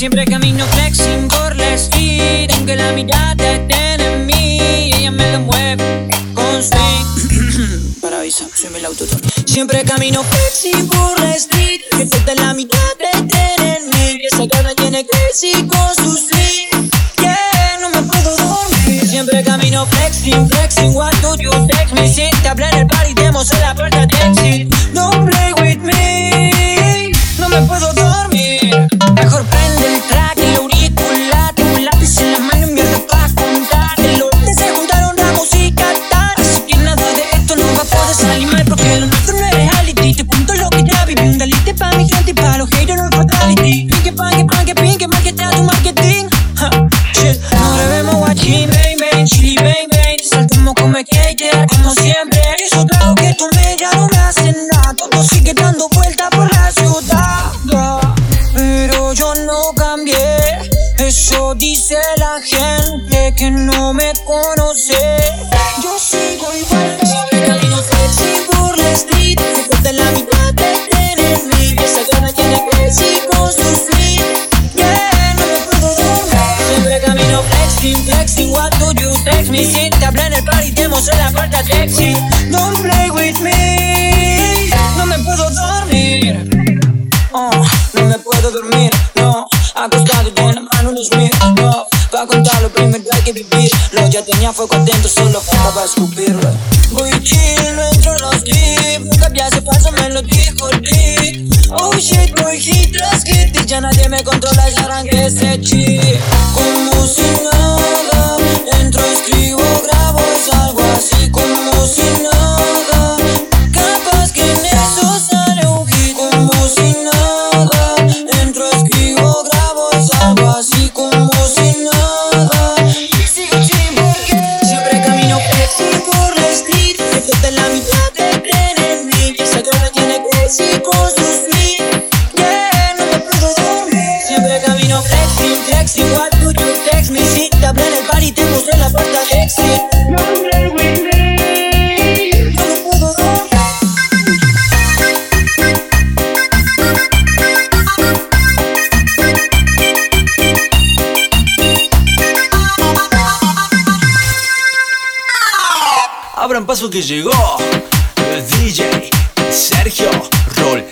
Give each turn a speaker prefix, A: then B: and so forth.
A: Siempre camino flexing por la street Aunque la mirada tiene en mí Ella me lo mueve con swing Para avisar, soy el autotune Siempre camino flexing por la street Que falta la mirada tiene en mí Esa cara tiene crazy con su swing Yeah, no me puedo dormir. Siempre camino flexing, flexing What do you text me? Si te habla en el party, demos en la puerta de exit Don't pa' mi gente y pa' los haters no fatality Pinque, panque, panque, pinque Marketea tu marketing. Ha, shit. No debemos guachín, bang, bang Chili, bang, bang Saltamos como skater Como siempre. Esos tragos que tomé ya no me hacen nada. Todo sigue dando vueltas por la ciudad. Pero yo no cambié. Eso dice la gente que no me conoce flexing, flexing What do you text me? Si te habla en el party te muestro la de exit Don't play with me. No me puedo dormir. Oh, no me puedo dormir, no. Acostado con la mano en los míos, no Pa' contar lo primero hay que vivir. Lo ya tenía fuego atento, solo faltaba escupirlo. Voy chill, no entro en los clips Nunca había ese paso, me lo dijo el Oh shit, voy hit tras hit Y ya nadie me controla, ya arranqué ese chip
B: Abran paso que llegó el DJ Sergio Roll